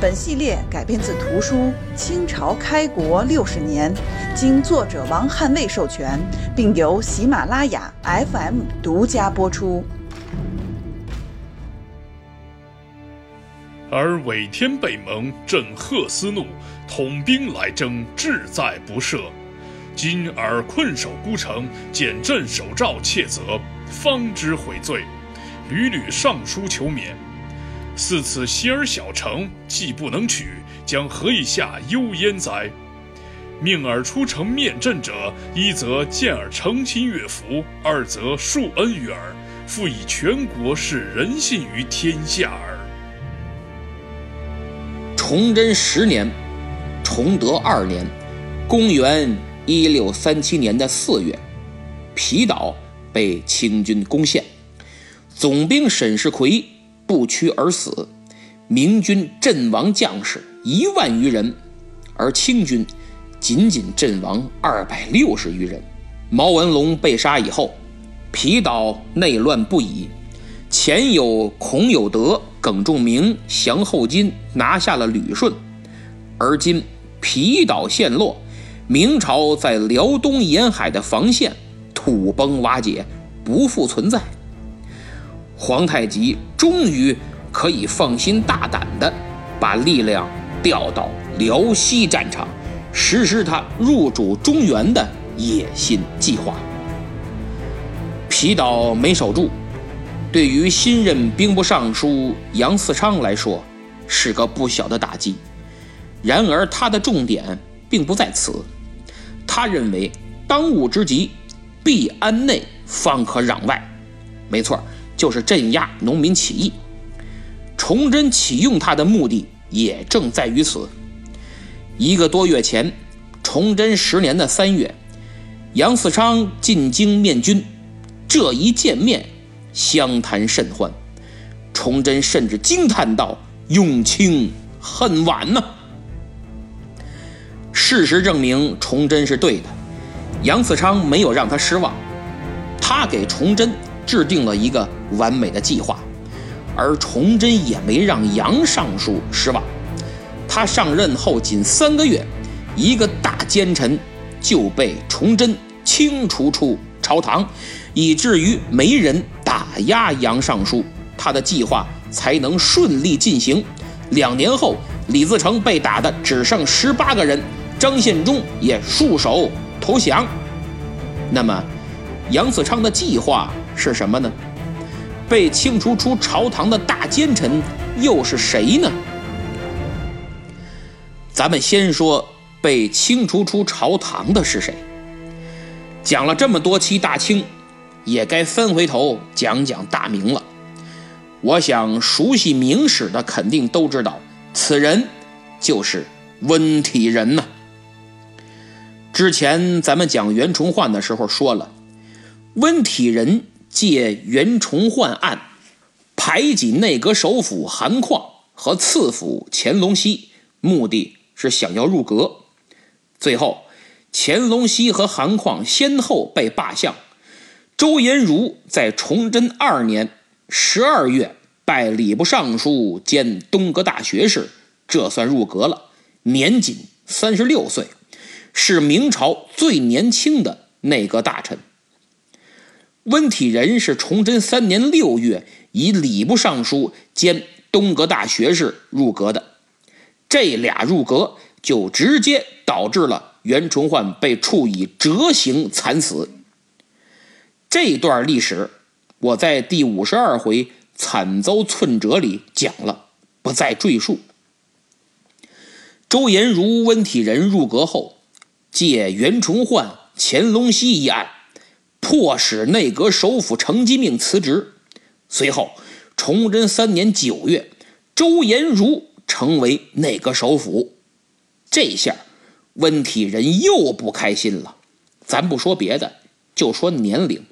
本系列改编自图书《清朝开国六十年》，经作者王汉卫授权，并由喜马拉雅 FM 独家播出。而伪天背盟，震赫斯怒，统兵来征，志在不赦。今尔困守孤城，见镇守诏窃责，方知悔罪，屡屡上书求免。似此西儿小城，既不能取，将何以下忧焉哉？命尔出城面阵者，一则见尔诚心悦服，二则恕恩于尔，复以全国示人信于天下耳。崇祯十年，崇德二年，公元一六三七年的四月，皮岛被清军攻陷，总兵沈世奎。不屈而死，明军阵亡将士一万余人，而清军仅仅阵亡二百六十余人。毛文龙被杀以后，皮岛内乱不已，前有孔有德、耿仲明降后金，拿下了旅顺，而今皮岛陷落，明朝在辽东沿海的防线土崩瓦解，不复存在。皇太极终于可以放心大胆地把力量调到辽西战场，实施他入主中原的野心计划。皮岛没守住，对于新任兵部尚书杨嗣昌来说是个不小的打击。然而他的重点并不在此，他认为当务之急必安内，方可攘外。没错。就是镇压农民起义，崇祯启用他的目的也正在于此。一个多月前，崇祯十年的三月，杨嗣昌进京面君，这一见面，相谈甚欢。崇祯甚至惊叹道：“用清恨晚呢。”事实证明，崇祯是对的。杨嗣昌没有让他失望，他给崇祯。制定了一个完美的计划，而崇祯也没让杨尚书失望。他上任后仅三个月，一个大奸臣就被崇祯清除出朝堂，以至于没人打压杨尚书，他的计划才能顺利进行。两年后，李自成被打的只剩十八个人，张献忠也束手投降。那么，杨嗣昌的计划？是什么呢？被清除出朝堂的大奸臣又是谁呢？咱们先说被清除出朝堂的是谁。讲了这么多期大清，也该翻回头讲讲大明了。我想熟悉明史的肯定都知道，此人就是温体仁呐。之前咱们讲袁崇焕的时候说了，温体仁。借袁崇焕案排挤内阁首辅韩况和次辅乾隆熙，目的是想要入阁。最后，乾隆熙和韩况先后被罢相。周延儒在崇祯二年十二月拜礼部尚书兼东阁大学士，这算入阁了，年仅三十六岁，是明朝最年轻的内阁大臣。温体仁是崇祯三年六月以礼部尚书兼东阁大学士入阁的，这俩入阁就直接导致了袁崇焕被处以折刑惨死。这段历史我在第五十二回惨遭寸折里讲了，不再赘述。周延儒、温体仁入阁后，借袁崇焕、乾隆熙一案。迫使内阁首辅程基命辞职。随后，崇祯三年九月，周延儒成为内阁首辅。这下温体仁又不开心了。咱不说别的，就说年龄，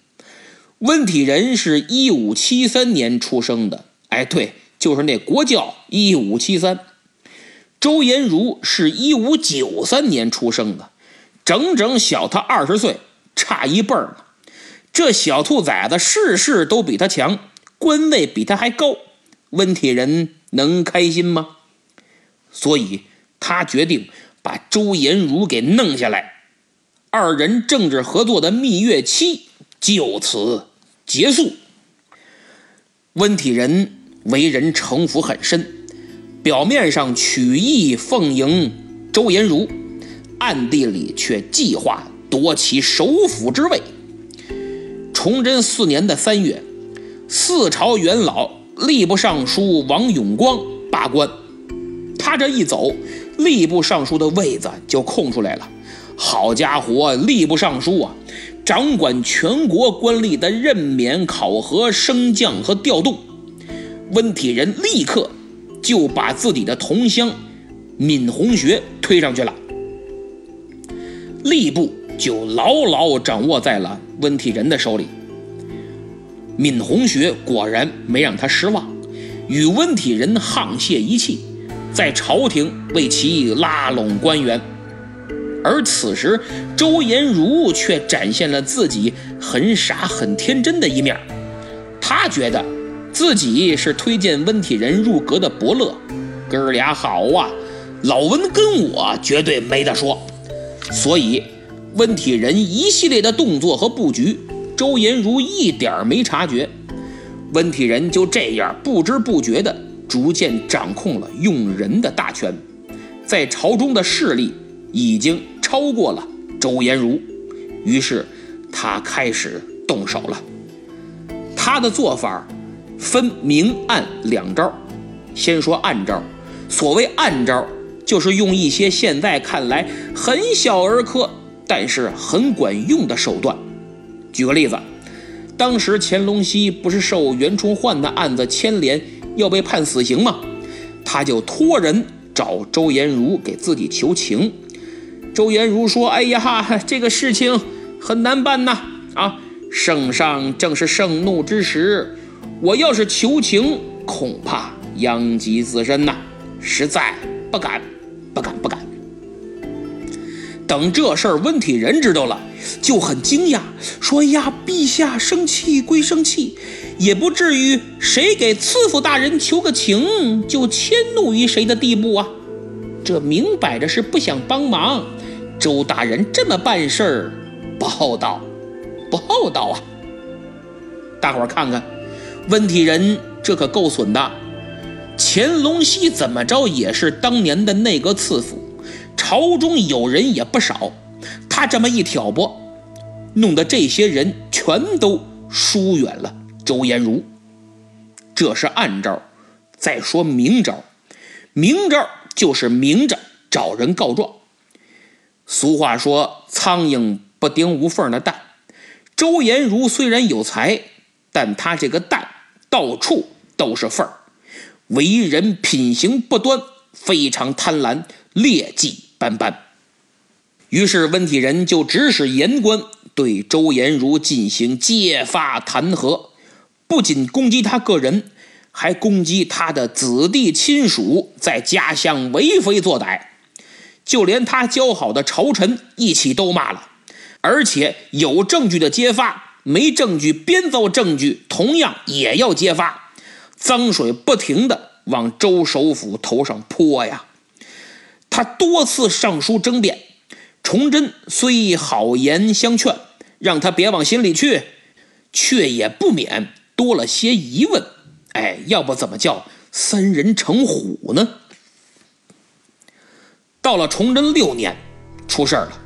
温体仁是一五七三年出生的。哎，对，就是那国教一五七三。周延儒是一五九三年出生的，整整小他二十岁，差一辈儿呢。这小兔崽子事事都比他强，官位比他还高，温体仁能开心吗？所以他决定把周延儒给弄下来，二人政治合作的蜜月期就此结束。温体仁为人城府很深，表面上曲意奉迎周延儒，暗地里却计划夺其首辅之位。崇祯四年的三月，四朝元老吏部尚书王永光罢官，他这一走，吏部尚书的位子就空出来了。好家伙，吏部尚书啊，掌管全国官吏的任免、考核、升降和调动。温体仁立刻就把自己的同乡闵洪学推上去了，吏部就牢牢掌握在了。温体仁的手里，闵洪学果然没让他失望，与温体仁沆瀣一气，在朝廷为其拉拢官员。而此时，周延儒却展现了自己很傻很天真的一面。他觉得自己是推荐温体仁入阁的伯乐，哥儿俩好啊，老温跟我绝对没得说，所以。温体仁一系列的动作和布局，周延儒一点没察觉。温体仁就这样不知不觉地逐渐掌控了用人的大权，在朝中的势力已经超过了周延儒。于是他开始动手了。他的做法分明暗两招。先说暗招，所谓暗招，就是用一些现在看来很小儿科。但是很管用的手段。举个例子，当时乾隆熙不是受袁崇焕的案子牵连，要被判死刑吗？他就托人找周延儒给自己求情。周延儒说：“哎呀，这个事情很难办呐！啊，圣上正是盛怒之时，我要是求情，恐怕殃及自身呐，实在不敢，不敢，不敢。”等这事儿温体仁知道了，就很惊讶，说：“呀，陛下生气归生气，也不至于谁给赐府大人求个情就迁怒于谁的地步啊！这明摆着是不想帮忙。周大人这么办事儿，不厚道，不厚道啊！大伙儿看看，温体仁这可够损的。乾隆熙怎么着也是当年的内阁赐府。”朝中有人也不少，他这么一挑拨，弄得这些人全都疏远了周延儒。这是暗招。再说明招，明招就是明着找人告状。俗话说：“苍蝇不叮无缝的蛋。”周延儒虽然有才，但他这个蛋到处都是缝儿，为人品行不端，非常贪婪，劣迹。斑斑。于是温体仁就指使言官对周延儒进行揭发弹劾，不仅攻击他个人，还攻击他的子弟亲属在家乡为非作歹，就连他交好的朝臣一起都骂了。而且有证据的揭发，没证据编造证据，同样也要揭发。脏水不停的往周首府头上泼呀。他多次上书争辩，崇祯虽好言相劝，让他别往心里去，却也不免多了些疑问。哎，要不怎么叫三人成虎呢？到了崇祯六年，出事儿了。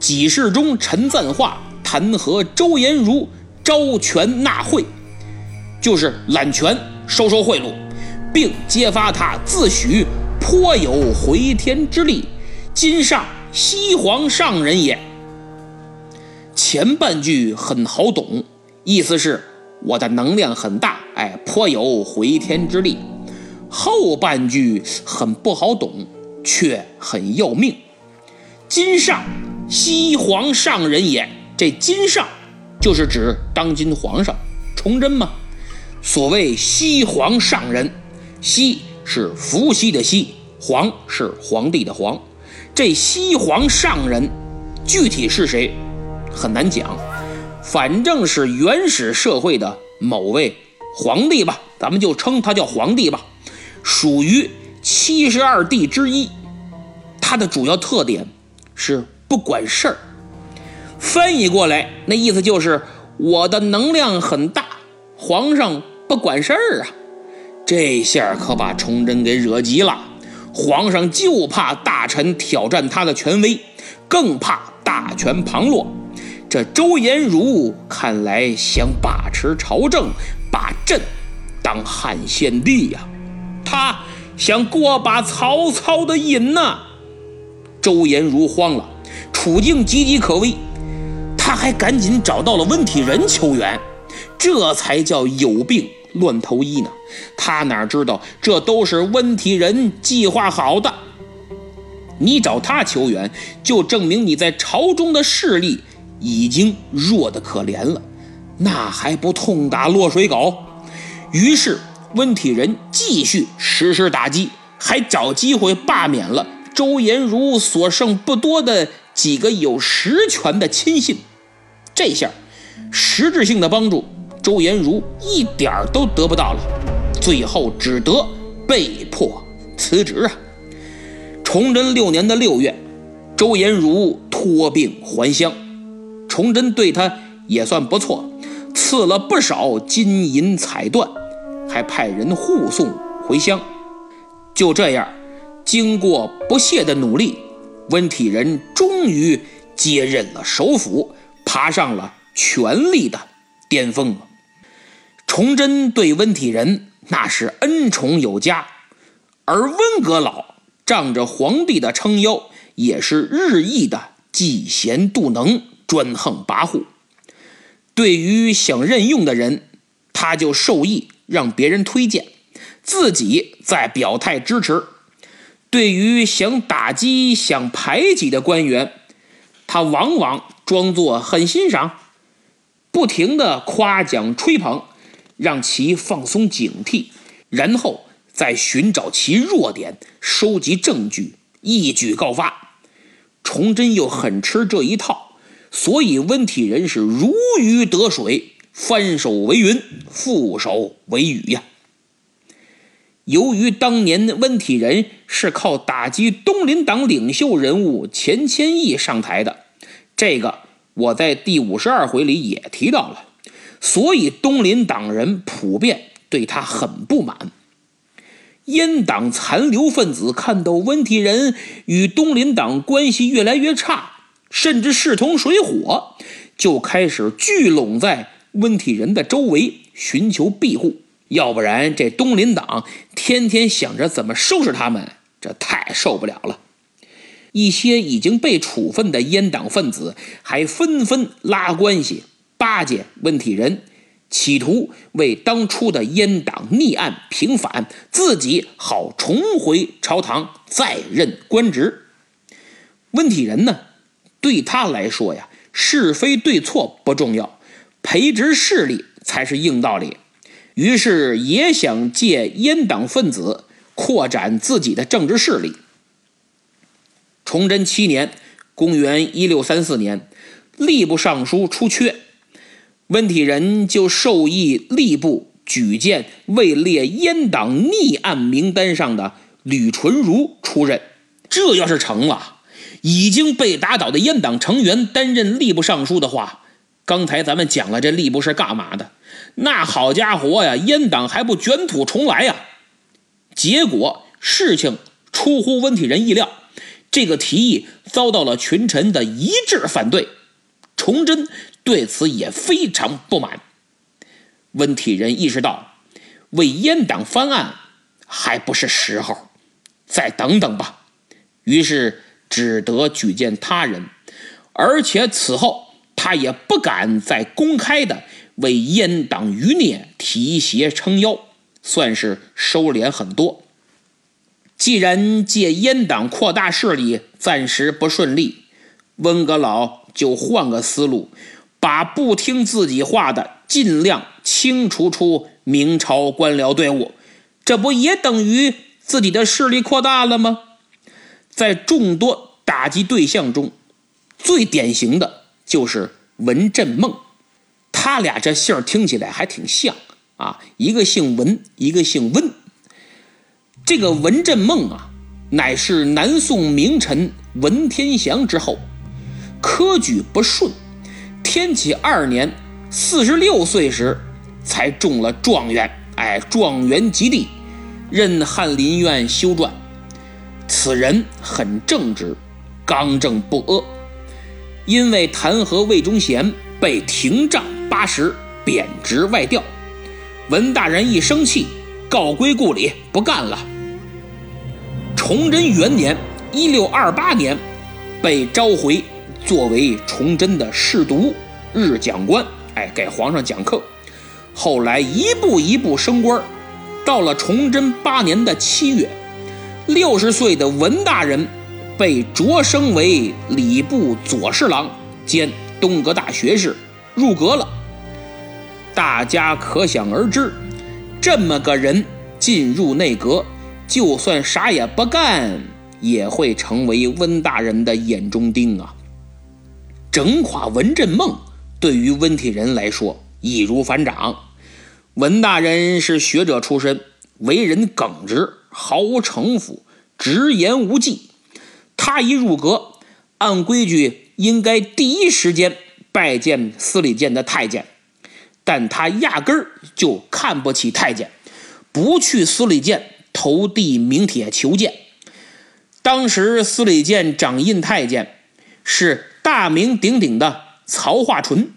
几世中陈赞化弹劾周延儒招权纳贿，就是揽权收受贿赂，并揭发他自诩。颇有回天之力，今上西皇上人也。前半句很好懂，意思是我的能量很大，哎，颇有回天之力。后半句很不好懂，却很要命。今上，西皇上人也。这今上，就是指当今皇上崇祯吗？所谓西皇上人，西是伏羲的羲，皇是皇帝的皇。这西皇上人，具体是谁，很难讲。反正是原始社会的某位皇帝吧，咱们就称他叫皇帝吧。属于七十二帝之一。他的主要特点是不管事儿。翻译过来，那意思就是我的能量很大，皇上不管事儿啊。这下可把崇祯给惹急了。皇上就怕大臣挑战他的权威，更怕大权旁落。这周延儒看来想把持朝政，把朕当汉献帝呀。他想过把曹操的瘾呐。周延儒慌了，处境岌岌可危。他还赶紧找到了温体仁求援，这才叫有病乱投医呢。他哪知道这都是温体仁计划好的。你找他求援，就证明你在朝中的势力已经弱得可怜了，那还不痛打落水狗？于是温体仁继续实施打击，还找机会罢免了周延儒所剩不多的几个有实权的亲信。这下，实质性的帮助周延儒一点都得不到了，最后只得被迫辞职啊。崇祯六年的六月，周延儒托病还乡，崇祯对他也算不错，赐了不少金银彩缎，还派人护送回乡。就这样，经过不懈的努力，温体仁终于接任了首辅。爬上了权力的巅峰了。崇祯对温体仁那是恩宠有加，而温阁老仗着皇帝的撑腰，也是日益的嫉贤妒能、专横跋扈。对于想任用的人，他就授意让别人推荐，自己再表态支持。对于想打击、想排挤的官员，他往往。装作很欣赏，不停的夸奖吹捧，让其放松警惕，然后再寻找其弱点，收集证据，一举告发。崇祯又很吃这一套，所以温体仁是如鱼得水，翻手为云，覆手为雨呀。由于当年温体仁是靠打击东林党领袖人物钱谦益上台的。这个我在第五十二回里也提到了，所以东林党人普遍对他很不满。阉党残留分子看到温体仁与东林党关系越来越差，甚至势同水火，就开始聚拢在温体仁的周围寻求庇护。要不然这东林党天天想着怎么收拾他们，这太受不了了。一些已经被处分的阉党分子还纷纷拉关系巴结温体仁，企图为当初的阉党逆案平反，自己好重回朝堂再任官职。温体仁呢，对他来说呀，是非对错不重要，培植势力才是硬道理。于是也想借阉党分子扩展自己的政治势力。崇祯七年，公元一六三四年，吏部尚书出缺，温体仁就授意吏部举荐位列阉党逆案名单上的吕纯如出任。这要是成了，已经被打倒的阉党成员担任吏部尚书的话，刚才咱们讲了这吏部是干嘛的？那好家伙呀，阉党还不卷土重来呀？结果事情出乎温体仁意料。这个提议遭到了群臣的一致反对，崇祯对此也非常不满。温体仁意识到，为阉党翻案还不是时候，再等等吧。于是只得举荐他人，而且此后他也不敢再公开的为阉党余孽提携撑腰，算是收敛很多。既然借阉党扩大势力暂时不顺利，温阁老就换个思路，把不听自己话的尽量清除出明朝官僚队伍，这不也等于自己的势力扩大了吗？在众多打击对象中，最典型的就是文振梦，他俩这姓听起来还挺像啊，一个姓文，一个姓温。这个文振梦啊，乃是南宋名臣文天祥之后，科举不顺，天启二年四十六岁时才中了状元，哎，状元及第，任翰林院修撰。此人很正直，刚正不阿。因为弹劾魏忠贤，被廷杖八十，贬职外调。文大人一生气，告归故里，不干了。崇祯元年（一六二八年），被召回作为崇祯的侍读、日讲官，哎，给皇上讲课。后来一步一步升官，到了崇祯八年的七月，六十岁的文大人被擢升为礼部左侍郎兼东阁大学士，入阁了。大家可想而知，这么个人进入内阁。就算啥也不干，也会成为温大人的眼中钉啊！整垮文振梦，对于温体仁来说易如反掌。文大人是学者出身，为人耿直，毫无城府，直言无忌。他一入阁，按规矩应该第一时间拜见司礼监的太监，但他压根儿就看不起太监，不去司礼监。投递名帖求见，当时司礼监掌印太监是大名鼎鼎的曹化淳，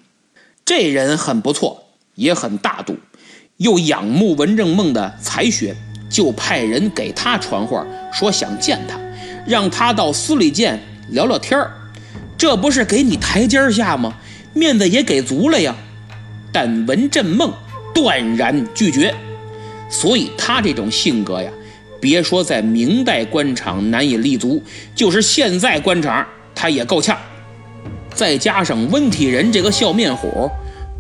这人很不错，也很大度，又仰慕文正梦的才学，就派人给他传话，说想见他，让他到司礼监聊聊天儿这不是给你台阶下吗？面子也给足了呀。但文振梦断然拒绝。所以他这种性格呀，别说在明代官场难以立足，就是现在官场他也够呛。再加上温体仁这个笑面虎，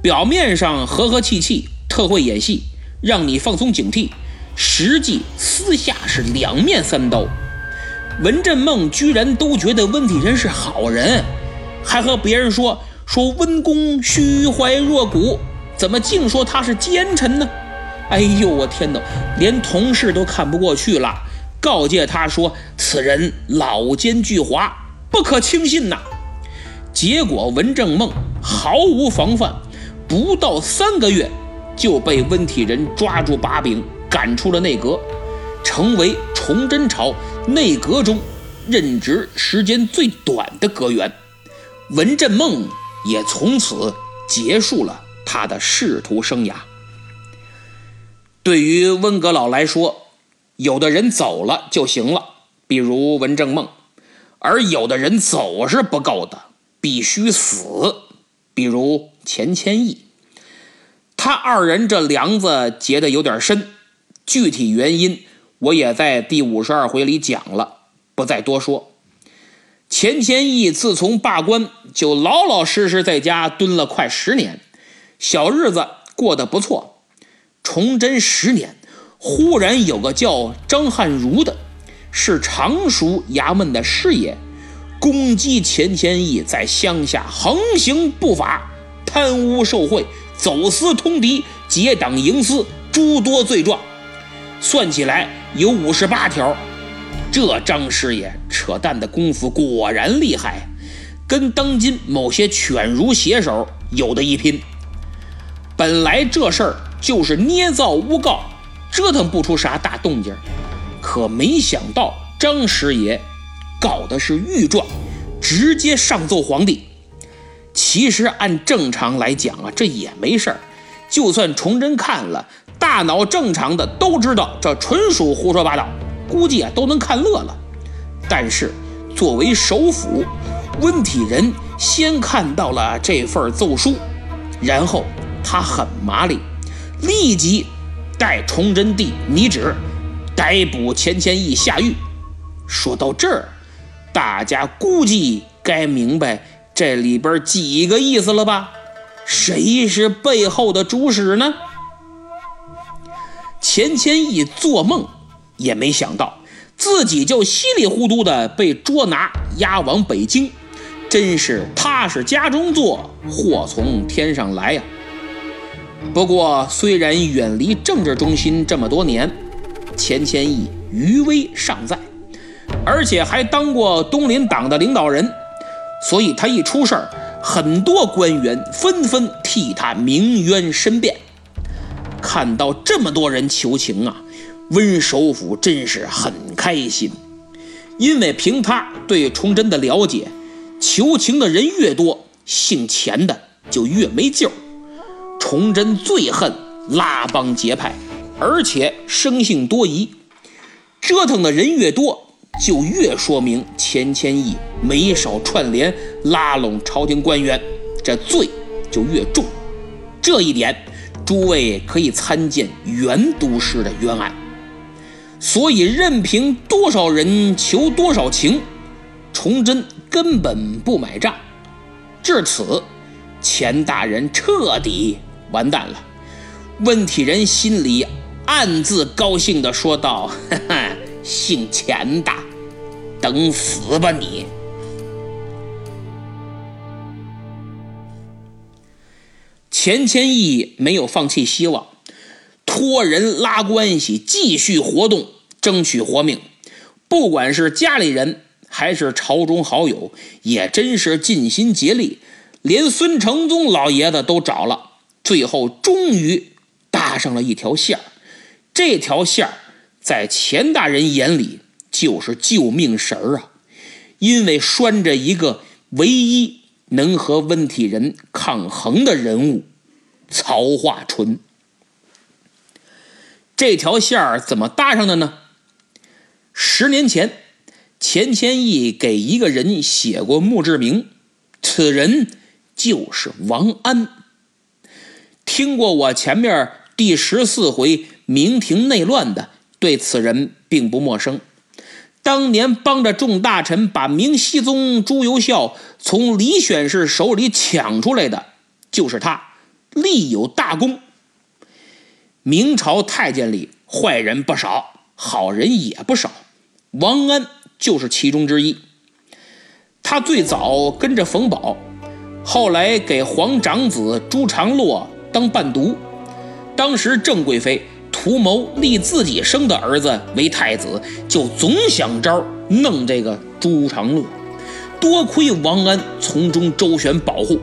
表面上和和气气，特会演戏，让你放松警惕，实际私下是两面三刀。文振梦居然都觉得温体仁是好人，还和别人说说温公虚怀若谷，怎么净说他是奸臣呢？哎呦，我天哪！连同事都看不过去了，告诫他说：“此人老奸巨猾，不可轻信呐。”结果文正梦毫无防范，不到三个月就被温体仁抓住把柄，赶出了内阁，成为崇祯朝内阁中任职时间最短的阁员。文振梦也从此结束了他的仕途生涯。对于温阁老来说，有的人走了就行了，比如文正梦；而有的人走是不够的，必须死，比如钱谦益。他二人这梁子结得有点深，具体原因我也在第五十二回里讲了，不再多说。钱谦益自从罢官，就老老实实在家蹲了快十年，小日子过得不错。崇祯十年，忽然有个叫张汉儒的，是常熟衙门的师爷，攻击钱谦益在乡下横行不法、贪污受贿、走私通敌、结党营私诸多罪状，算起来有五十八条。这张师爷扯淡的功夫果然厉害，跟当今某些犬儒写手有的一拼。本来这事儿。就是捏造诬告，折腾不出啥大动静可没想到张师爷搞的是御状，直接上奏皇帝。其实按正常来讲啊，这也没事儿。就算崇祯看了，大脑正常的都知道这纯属胡说八道，估计啊都能看乐了。但是作为首辅，温体仁先看到了这份奏书，然后他很麻利。立即带崇祯帝拟旨，逮捕钱谦益下狱。说到这儿，大家估计该明白这里边几个意思了吧？谁是背后的主使呢？钱谦益做梦也没想到，自己就稀里糊涂的被捉拿押往北京，真是踏实家中坐，祸从天上来呀！不过，虽然远离政治中心这么多年，钱谦益余威尚在，而且还当过东林党的领导人，所以他一出事儿，很多官员纷纷替他鸣冤申辩。看到这么多人求情啊，温首府真是很开心，因为凭他对崇祯的了解，求情的人越多，姓钱的就越没救。崇祯最恨拉帮结派，而且生性多疑，折腾的人越多，就越说明钱谦益没少串联拉拢朝廷官员，这罪就越重。这一点，诸位可以参见袁都师的冤案。所以，任凭多少人求多少情，崇祯根本不买账。至此，钱大人彻底。完蛋了！问题人心里暗自高兴地说道：“哈哈，姓钱的，等死吧你！”钱谦益没有放弃希望，托人拉关系，继续活动，争取活命。不管是家里人还是朝中好友，也真是尽心竭力，连孙承宗老爷子都找了。最后终于搭上了一条线儿，这条线儿在钱大人眼里就是救命绳儿啊，因为拴着一个唯一能和温体仁抗衡的人物——曹化淳。这条线儿怎么搭上的呢？十年前，钱谦益给一个人写过墓志铭，此人就是王安。听过我前面第十四回明廷内乱的，对此人并不陌生。当年帮着众大臣把明熹宗朱由校从李选侍手里抢出来的，就是他，立有大功。明朝太监里坏人不少，好人也不少，王安就是其中之一。他最早跟着冯保，后来给皇长子朱常洛。当伴读，当时郑贵妃图谋立自己生的儿子为太子，就总想招弄这个朱常洛。多亏王安从中周旋保护，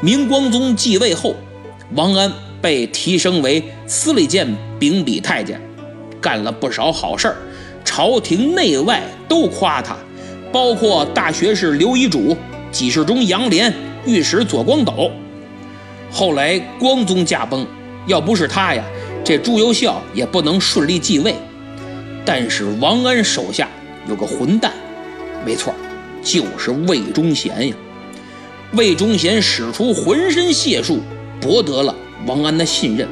明光宗继位后，王安被提升为司礼监秉笔太监，干了不少好事儿，朝廷内外都夸他，包括大学士刘遗嘱、给事中杨涟、御史左光斗。后来光宗驾崩，要不是他呀，这朱由校也不能顺利继位。但是王安手下有个混蛋，没错，就是魏忠贤呀。魏忠贤使出浑身解数，博得了王安的信任，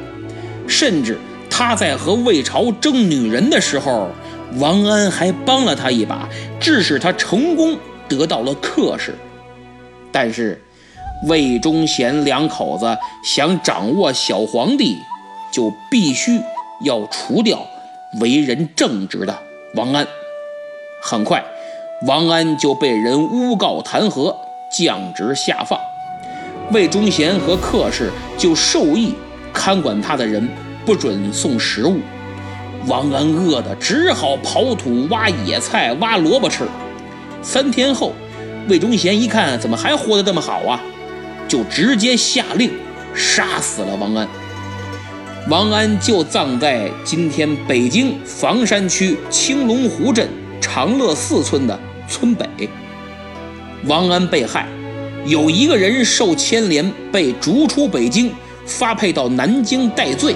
甚至他在和魏朝争女人的时候，王安还帮了他一把，致使他成功得到了克氏。但是。魏忠贤两口子想掌握小皇帝，就必须要除掉为人正直的王安。很快，王安就被人诬告弹劾，降职下放。魏忠贤和客氏就授意看管他的人不准送食物。王安饿得只好刨土、挖野菜、挖萝卜吃。三天后，魏忠贤一看，怎么还活得这么好啊？就直接下令杀死了王安。王安就葬在今天北京房山区青龙湖镇长乐寺村的村北。王安被害，有一个人受牵连，被逐出北京，发配到南京戴罪。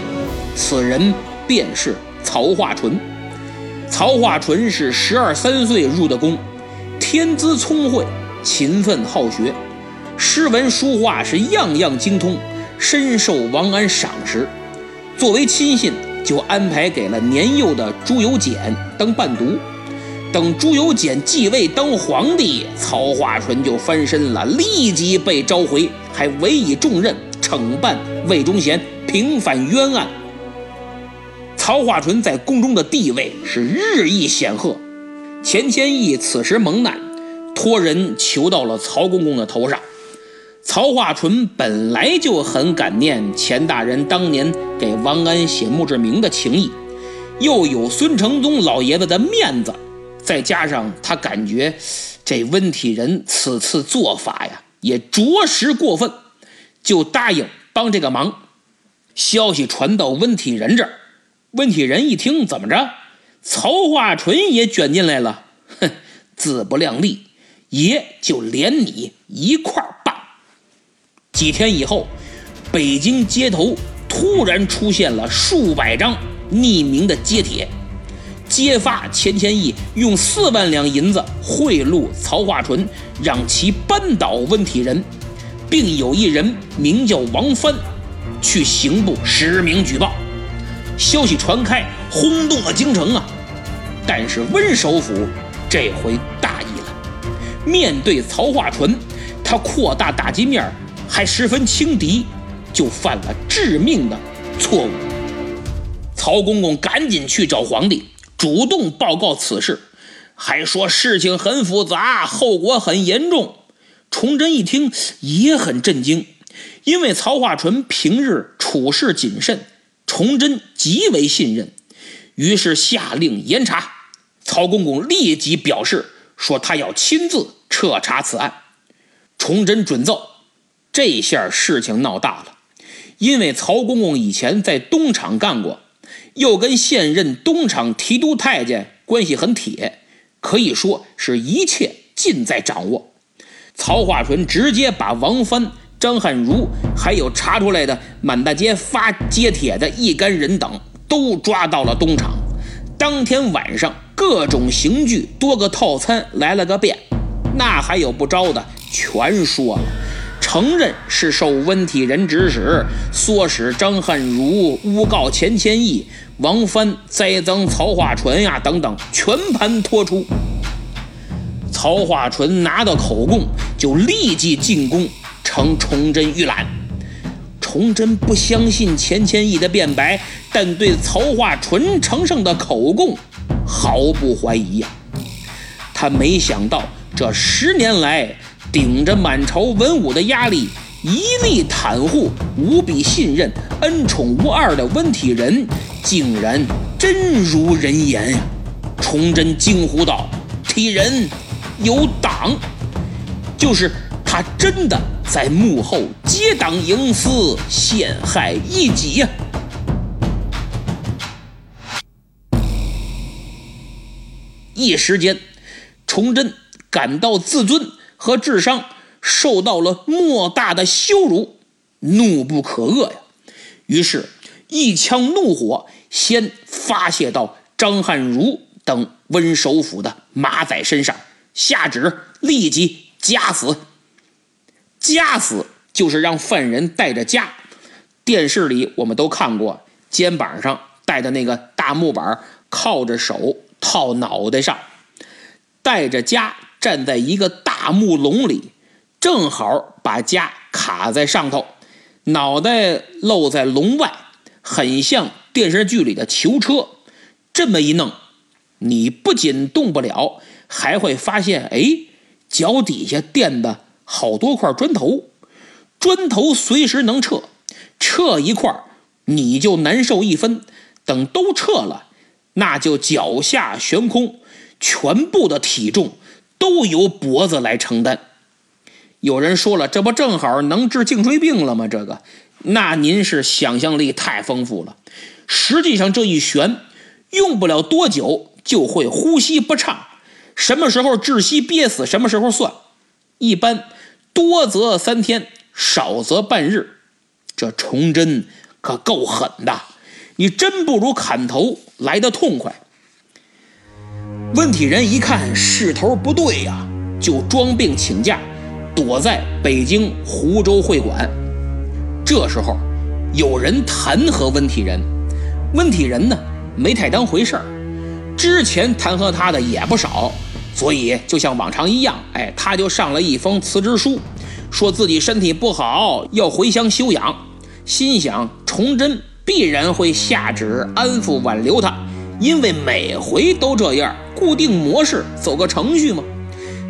此人便是曹化淳。曹化淳是十二三岁入的宫，天资聪慧，勤奋好学。诗文书画是样样精通，深受王安赏识。作为亲信，就安排给了年幼的朱由检当伴读。等朱由检继位当皇帝，曹化淳就翻身了，立即被召回，还委以重任，惩办魏忠贤，平反冤案。曹化淳在宫中的地位是日益显赫。钱谦益此时蒙难，托人求到了曹公公的头上。曹化淳本来就很感念钱大人当年给王安写墓志铭的情谊，又有孙承宗老爷子的面子。再加上他感觉这温体仁此次做法呀，也着实过分，就答应帮这个忙。消息传到温体仁这儿，温体仁一听，怎么着？曹化淳也卷进来了？哼，自不量力，爷就连你一块儿。几天以后，北京街头突然出现了数百张匿名的揭帖。揭发钱谦益用四万两银子贿赂曹化淳，让其扳倒温体仁，并有一人名叫王帆，去刑部实名举报。消息传开，轰动了京城啊！但是温首府这回大意了，面对曹化淳，他扩大打击面还十分轻敌，就犯了致命的错误。曹公公赶紧去找皇帝。主动报告此事，还说事情很复杂，后果很严重。崇祯一听也很震惊，因为曹化淳平日处事谨慎，崇祯极为信任，于是下令严查。曹公公立即表示说，他要亲自彻查此案。崇祯准奏，这下事情闹大了，因为曹公公以前在东厂干过。又跟现任东厂提督太监关系很铁，可以说是一切尽在掌握。曹化淳直接把王帆、张汉儒，还有查出来的满大街发街帖的一干人等，都抓到了东厂。当天晚上，各种刑具多个套餐来了个遍，那还有不招的，全说了。承认是受温体仁指使，唆使张汉儒诬告钱谦益、王帆栽赃曹化淳呀等等，全盘托出。曹化淳拿到口供，就立即进宫呈崇祯预览。崇祯不相信钱谦益的辩白，但对曹化淳呈上的口供毫不怀疑呀。他没想到这十年来。顶着满朝文武的压力，一力袒护、无比信任、恩宠无二的温体仁，竟然真如人言呀！崇祯惊呼道：“体仁有党，就是他真的在幕后结党营私，陷害异己呀！”一时间，崇祯感到自尊。和智商受到了莫大的羞辱，怒不可遏呀！于是，一腔怒火先发泄到张汉儒等温首府的马仔身上，下旨立即夹死。夹死就是让犯人带着枷。电视里我们都看过，肩膀上带的那个大木板，靠着手套脑袋上，带着枷。站在一个大木笼里，正好把家卡在上头，脑袋露在笼外，很像电视剧里的囚车。这么一弄，你不仅动不了，还会发现，哎，脚底下垫的好多块砖头，砖头随时能撤，撤一块你就难受一分。等都撤了，那就脚下悬空，全部的体重。都由脖子来承担。有人说了，这不正好能治颈椎病了吗？这个，那您是想象力太丰富了。实际上这一悬，用不了多久就会呼吸不畅，什么时候窒息憋死，什么时候算。一般多则三天，少则半日。这崇祯可够狠的，你真不如砍头来的痛快。温体仁一看势头不对呀，就装病请假，躲在北京湖州会馆。这时候，有人弹劾温体仁，温体仁呢，没太当回事儿。之前弹劾他的也不少，所以就像往常一样，哎，他就上了一封辞职书，说自己身体不好，要回乡休养。心想崇祯必然会下旨安抚挽留他，因为每回都这样，固定模式，走个程序嘛。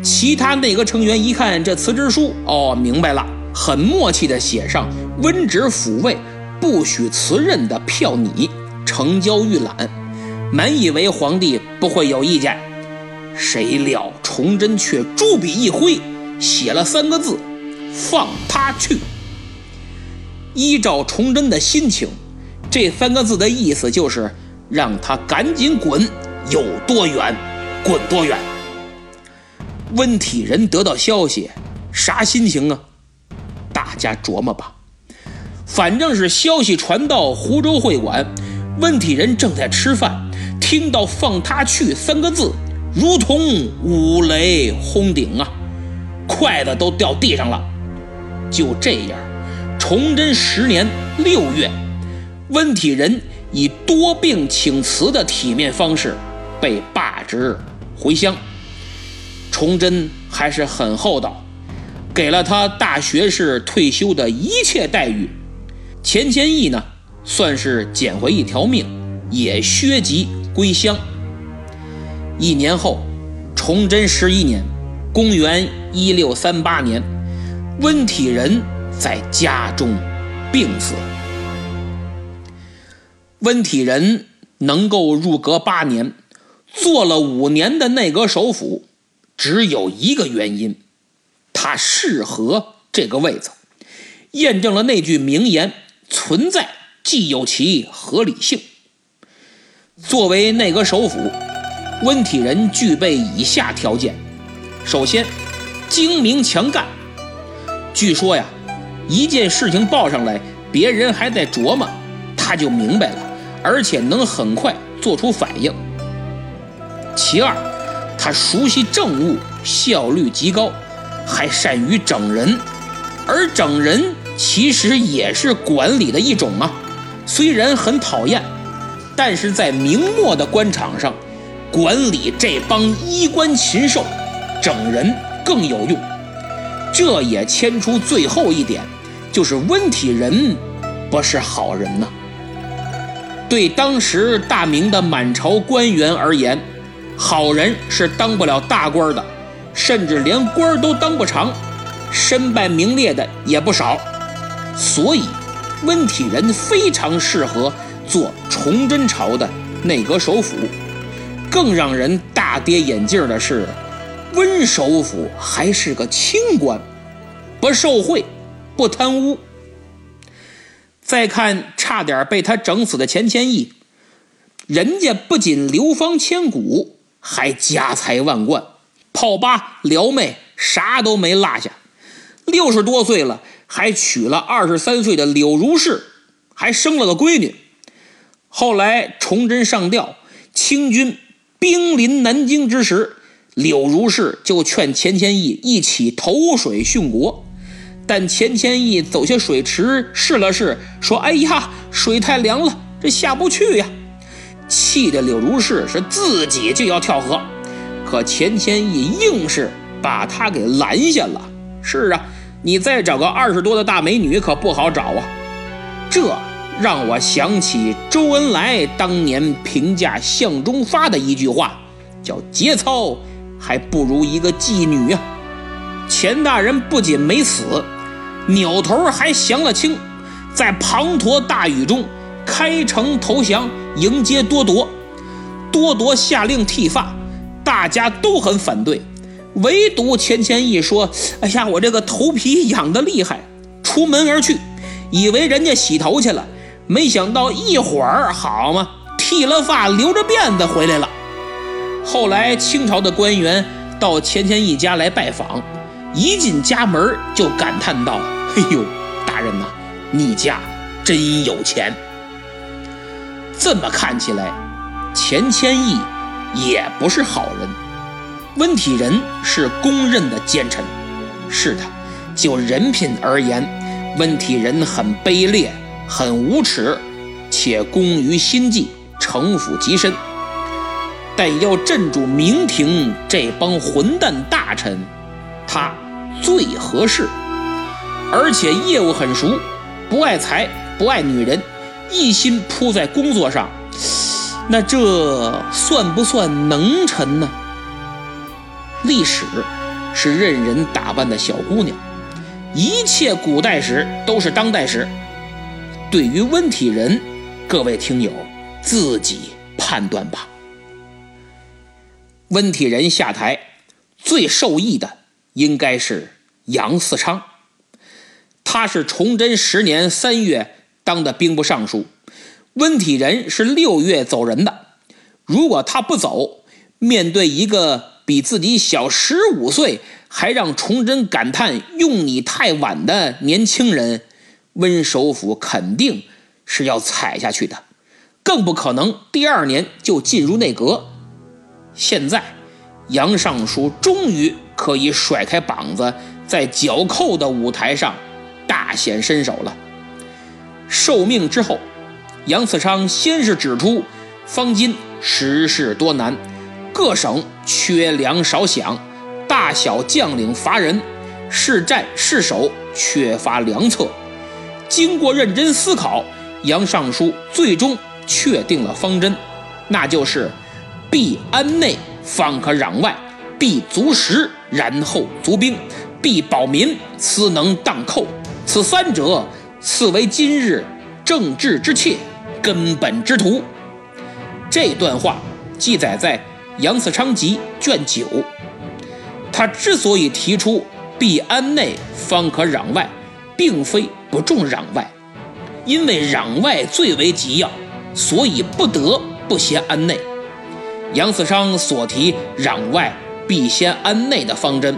其他内阁成员一看这辞职书，哦，明白了，很默契地写上温旨抚慰，不许辞任的票拟，呈交预览。满以为皇帝不会有意见，谁料崇祯却朱笔一挥，写了三个字：放他去。依照崇祯的心情，这三个字的意思就是让他赶紧滚，有多远滚多远。温体仁得到消息，啥心情啊？大家琢磨吧。反正是消息传到湖州会馆，温体仁正在吃饭，听到“放他去”三个字，如同五雷轰顶啊，筷子都掉地上了。就这样，崇祯十年六月，温体仁以多病请辞的体面方式被罢职回乡。崇祯还是很厚道，给了他大学士退休的一切待遇。钱谦益呢，算是捡回一条命，也削籍归乡。一年后，崇祯十一年，公元一六三八年，温体仁在家中病死。温体仁能够入阁八年，做了五年的内阁首辅。只有一个原因，他适合这个位子，验证了那句名言：“存在即有其合理性。”作为内阁首辅，温体仁具备以下条件：首先，精明强干。据说呀，一件事情报上来，别人还在琢磨，他就明白了，而且能很快做出反应。其二。他熟悉政务，效率极高，还善于整人，而整人其实也是管理的一种啊。虽然很讨厌，但是在明末的官场上，管理这帮衣冠禽兽，整人更有用。这也牵出最后一点，就是温体仁不是好人呐。对当时大明的满朝官员而言。好人是当不了大官的，甚至连官都当不长，身败名裂的也不少。所以，温体仁非常适合做崇祯朝的内阁首辅。更让人大跌眼镜的是，温首辅还是个清官，不受贿，不贪污。再看差点被他整死的钱谦益，人家不仅流芳千古。还家财万贯，泡吧、撩妹啥都没落下。六十多岁了，还娶了二十三岁的柳如是，还生了个闺女。后来崇祯上吊，清军兵临南京之时，柳如是就劝钱谦益一起投水殉国。但钱谦益走下水池试了试，说：“哎呀，水太凉了，这下不去呀。”气的柳如是是自己就要跳河，可钱谦益硬是把他给拦下了。是啊，你再找个二十多的大美女可不好找啊。这让我想起周恩来当年评价向忠发的一句话，叫节操还不如一个妓女啊。钱大人不仅没死，扭头还降了清，在滂沱大雨中开城投降。迎接多铎，多铎下令剃发，大家都很反对，唯独钱谦益说：“哎呀，我这个头皮痒得厉害。”出门而去，以为人家洗头去了，没想到一会儿好嘛，剃了发，留着辫子回来了。后来清朝的官员到钱谦益家来拜访，一进家门就感叹道：“哎呦，大人呐，你家真有钱。”这么看起来，钱谦益也不是好人。温体仁是公认的奸臣。是的，就人品而言，温体仁很卑劣，很无耻。且功于心计，城府极深。但要镇住明廷这帮混蛋大臣，他最合适，而且业务很熟，不爱财，不爱女人，一心扑在工作上。那这算不算能臣呢？历史是任人打扮的小姑娘，一切古代史都是当代史。对于温体仁，各位听友自己判断吧。温体仁下台最受益的应该是杨嗣昌，他是崇祯十年三月当的兵部尚书，温体仁是六月走人的。如果他不走，面对一个比自己小十五岁还让崇祯感叹用你太晚的年轻人，温首府肯定是要踩下去的，更不可能第二年就进入内阁。现在，杨尚书终于可以甩开膀子，在剿寇的舞台上大显身手了。受命之后，杨嗣昌先是指出，方今时事多难，各省缺粮少饷，大小将领乏人，是战是守缺乏良策。经过认真思考，杨尚书最终确定了方针，那就是必安内，方可攘外；必足食，然后足兵；必保民，此能荡寇。此三者，此为今日政治之切，根本之图。这段话记载在《杨嗣昌集》卷九。他之所以提出必安内，方可攘外，并非。不重攘外，因为攘外最为急要，所以不得不先安内。杨嗣昌所提攘外必先安内的方针，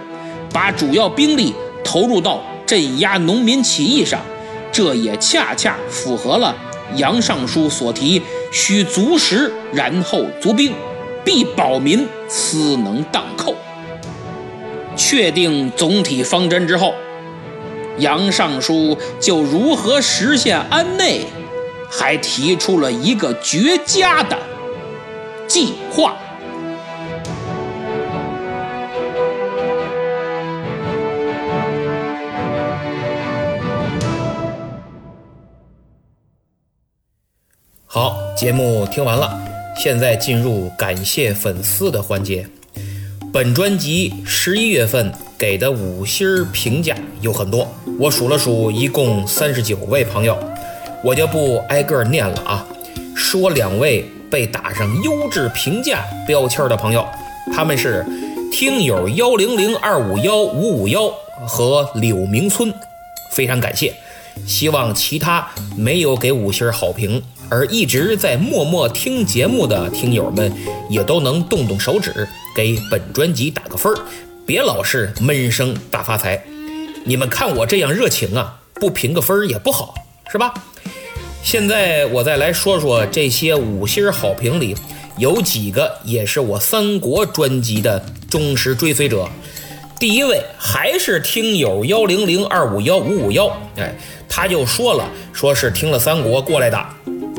把主要兵力投入到镇压农民起义上，这也恰恰符合了杨尚书所提需足食，然后足兵，必保民，斯能荡寇。确定总体方针之后。杨尚书就如何实现安内，还提出了一个绝佳的计划。好，节目听完了，现在进入感谢粉丝的环节。本专辑十一月份给的五星评价有很多，我数了数，一共三十九位朋友，我就不挨个念了啊。说两位被打上优质评价标签的朋友，他们是听友幺零零二五幺五五幺和柳明村，非常感谢。希望其他没有给五星好评而一直在默默听节目的听友们，也都能动动手指。给本专辑打个分儿，别老是闷声大发财。你们看我这样热情啊，不评个分儿也不好，是吧？现在我再来说说这些五星好评里，有几个也是我三国专辑的忠实追随者。第一位还是听友幺零零二五幺五五幺，哎，他就说了，说是听了三国过来的。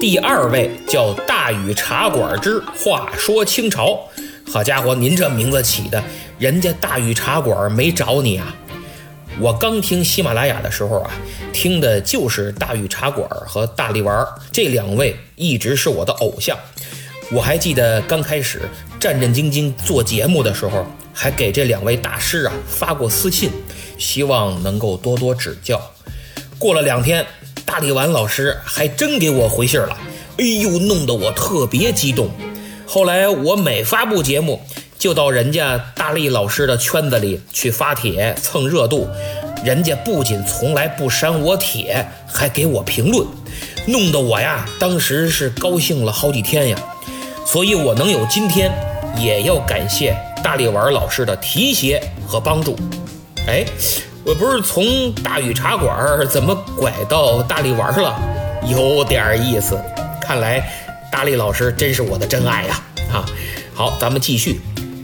第二位叫大禹茶馆之话说清朝。好家伙，您这名字起的，人家大禹茶馆没找你啊！我刚听喜马拉雅的时候啊，听的就是大禹茶馆和大力丸这两位，一直是我的偶像。我还记得刚开始战战兢兢做节目的时候，还给这两位大师啊发过私信，希望能够多多指教。过了两天，大力丸老师还真给我回信了，哎呦，弄得我特别激动。后来我每发布节目，就到人家大力老师的圈子里去发帖蹭热度，人家不仅从来不删我帖，还给我评论，弄得我呀当时是高兴了好几天呀。所以我能有今天，也要感谢大力丸老师的提携和帮助。哎，我不是从大禹茶馆怎么拐到大力丸了？有点意思，看来。大力老师真是我的真爱呀！啊，好，咱们继续。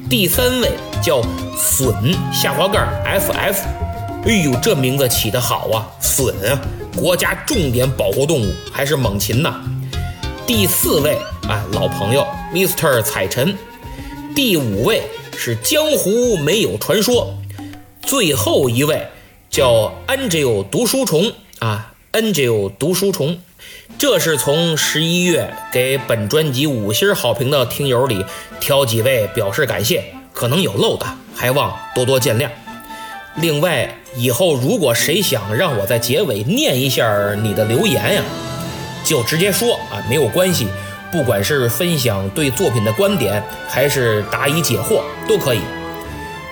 第三位叫笋下滑盖 ff，哎呦，这名字起得好啊！笋，国家重点保护动物，还是猛禽呐。第四位啊，老朋友 Mr. 彩晨，第五位是江湖没有传说，最后一位叫 Angel 读书虫啊，Angel 读书虫，这是从十一月给本专辑五星好评的听友里挑几位表示感谢，可能有漏的，还望多多见谅。另外，以后如果谁想让我在结尾念一下你的留言呀，就直接说啊，没有关系。不管是分享对作品的观点，还是答疑解惑，都可以。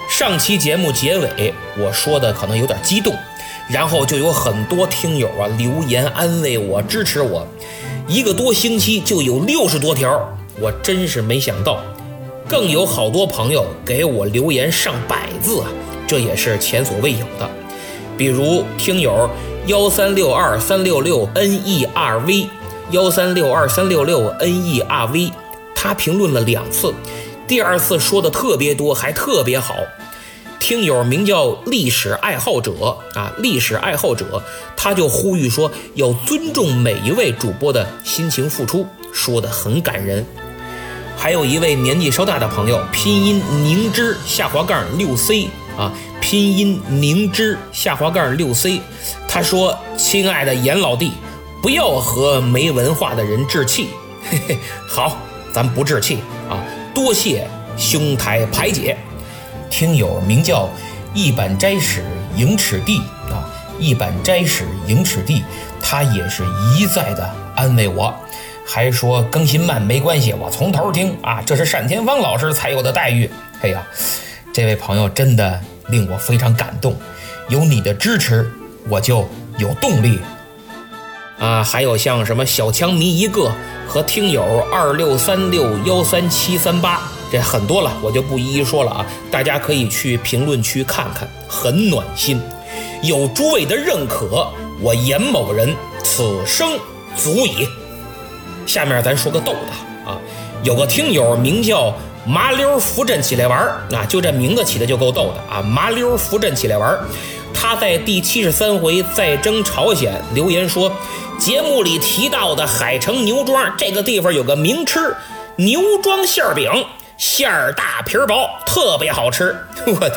上期节目结尾我说的可能有点激动，然后就有很多听友啊留言安慰我、支持我，一个多星期就有六十多条，我真是没想到。更有好多朋友给我留言上百字啊！这也是前所未有的，比如听友幺三六二三六六 n e r v 幺三六二三六六 n e r v，他评论了两次，第二次说的特别多，还特别好。听友名叫历史爱好者啊，历史爱好者，他就呼吁说要尊重每一位主播的辛勤付出，说的很感人。还有一位年纪稍大的朋友，拼音凝之下滑杠六 c。啊，拼音凝之下滑杠六 c，他说：“亲爱的严老弟，不要和没文化的人置气。”嘿嘿，好，咱不置气啊！多谢兄台排解。听友名叫一板斋史迎尺地啊，一板斋史迎尺地，他也是一再的安慰我，还说更新慢没关系，我从头听啊，这是单田芳老师才有的待遇。哎呀。这位朋友真的令我非常感动，有你的支持，我就有动力啊！还有像什么小枪迷一个和听友二六三六幺三七三八，这很多了，我就不一一说了啊！大家可以去评论区看看，很暖心。有诸位的认可，我严某人此生足矣。下面咱说个逗的啊，有个听友名叫。麻溜扶朕起来玩儿啊，就这名字起的就够逗的啊！麻溜扶朕起来玩，他在第七十三回再征朝鲜留言说，节目里提到的海城牛庄这个地方有个名吃牛庄馅饼，馅儿大皮儿薄，特别好吃。我，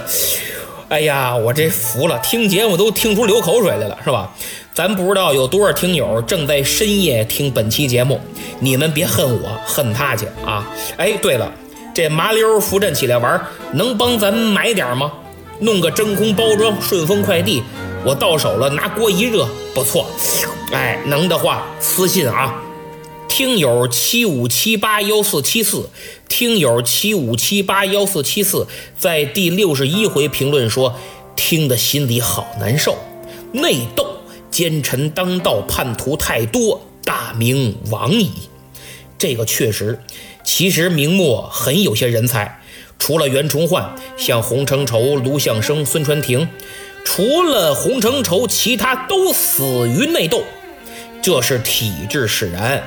哎呀，我这服了，听节目都听出流口水来了，是吧？咱不知道有多少听友正在深夜听本期节目，你们别恨我，恨他去啊！哎，对了。这麻溜扶正起来玩，能帮咱买点吗？弄个真空包装，顺丰快递，我到手了，拿锅一热，不错。哎，能的话私信啊。听友七五七八幺四七四，听友七五七八幺四七四，在第六十一回评论说，听得心里好难受。内斗奸臣当道，叛徒太多，大明亡矣。这个确实。其实明末很有些人才，除了袁崇焕，像洪承畴、卢象升、孙传庭，除了洪承畴，其他都死于内斗。这是体制使然，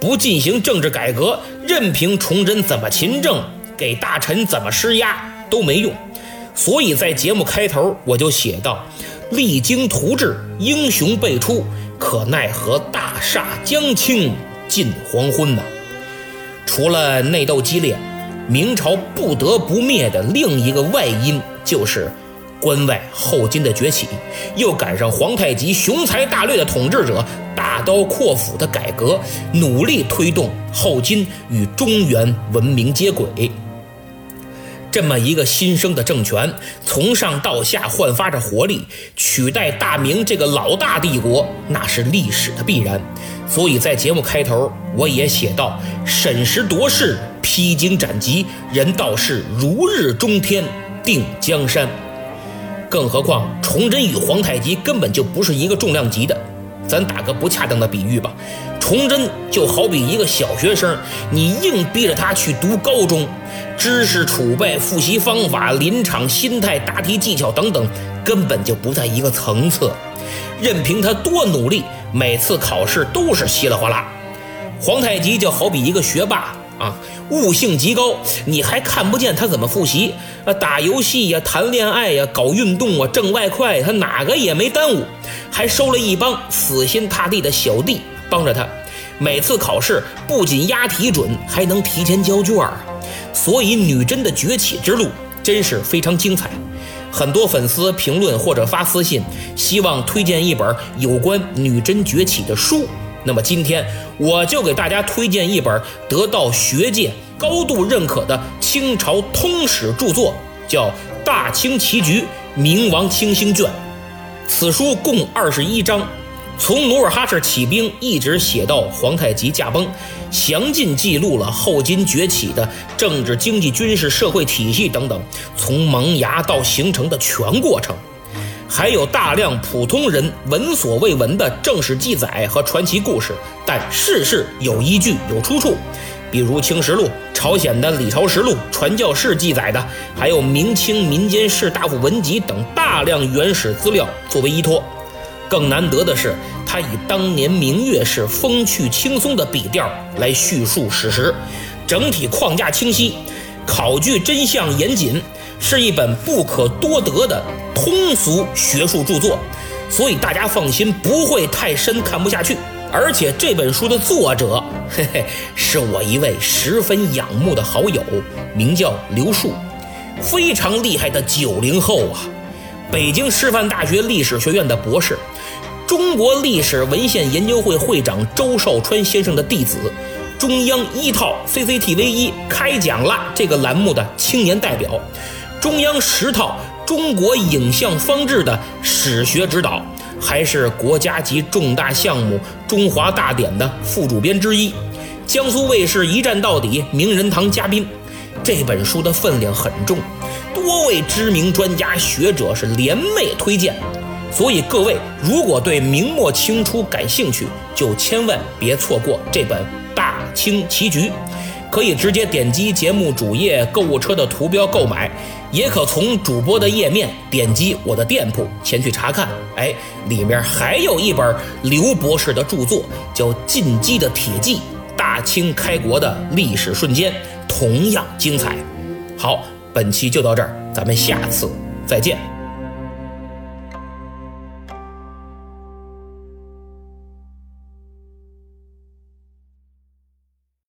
不进行政治改革，任凭崇祯怎么勤政，给大臣怎么施压都没用。所以在节目开头我就写道：“励精图治，英雄辈出，可奈何大厦将倾近黄昏呢？”除了内斗激烈，明朝不得不灭的另一个外因就是关外后金的崛起，又赶上皇太极雄才大略的统治者大刀阔斧的改革，努力推动后金与中原文明接轨。这么一个新生的政权，从上到下焕发着活力，取代大明这个老大帝国，那是历史的必然。所以在节目开头，我也写到：审时度势，披荆斩棘，人道是如日中天，定江山。更何况，崇祯与皇太极根本就不是一个重量级的。咱打个不恰当的比喻吧，崇祯就好比一个小学生，你硬逼着他去读高中。知识储备、复习方法、临场心态、答题技巧等等，根本就不在一个层次。任凭他多努力，每次考试都是稀里哗啦。皇太极就好比一个学霸啊，悟性极高，你还看不见他怎么复习啊？打游戏呀，谈恋爱呀，搞运动啊，挣外快，他哪个也没耽误，还收了一帮死心塌地的小弟帮着他。每次考试不仅押题准，还能提前交卷儿，所以女真的崛起之路真是非常精彩。很多粉丝评论或者发私信，希望推荐一本有关女真崛起的书。那么今天我就给大家推荐一本得到学界高度认可的清朝通史著作，叫《大清棋局明王清兴卷》。此书共二十一章。从努尔哈赤起兵一直写到皇太极驾崩，详尽记录了后金崛起的政治、经济、军事、社会体系等等，从萌芽到形成的全过程，还有大量普通人闻所未闻的正史记载和传奇故事，但事事有依据、有出处，比如《清实录》、朝鲜的《李朝实录》、传教士记载的，还有明清民间士大夫文集等大量原始资料作为依托。更难得的是，他以当年明月式风趣轻松的笔调来叙述史实，整体框架清晰，考据真相严谨，是一本不可多得的通俗学术著作。所以大家放心，不会太深看不下去。而且这本书的作者，嘿嘿，是我一位十分仰慕的好友，名叫刘树，非常厉害的九零后啊，北京师范大学历史学院的博士。中国历史文献研究会会长周绍川先生的弟子，中央一套 CCTV 一开讲啦这个栏目的青年代表，中央十套中国影像方志的史学指导，还是国家级重大项目《中华大典》的副主编之一，江苏卫视一站到底名人堂嘉宾。这本书的分量很重，多位知名专家学者是联袂推荐。所以各位，如果对明末清初感兴趣，就千万别错过这本《大清棋局》。可以直接点击节目主页购物车的图标购买，也可从主播的页面点击我的店铺前去查看。哎，里面还有一本刘博士的著作，叫《进击的铁骑：大清开国的历史瞬间》，同样精彩。好，本期就到这儿，咱们下次再见。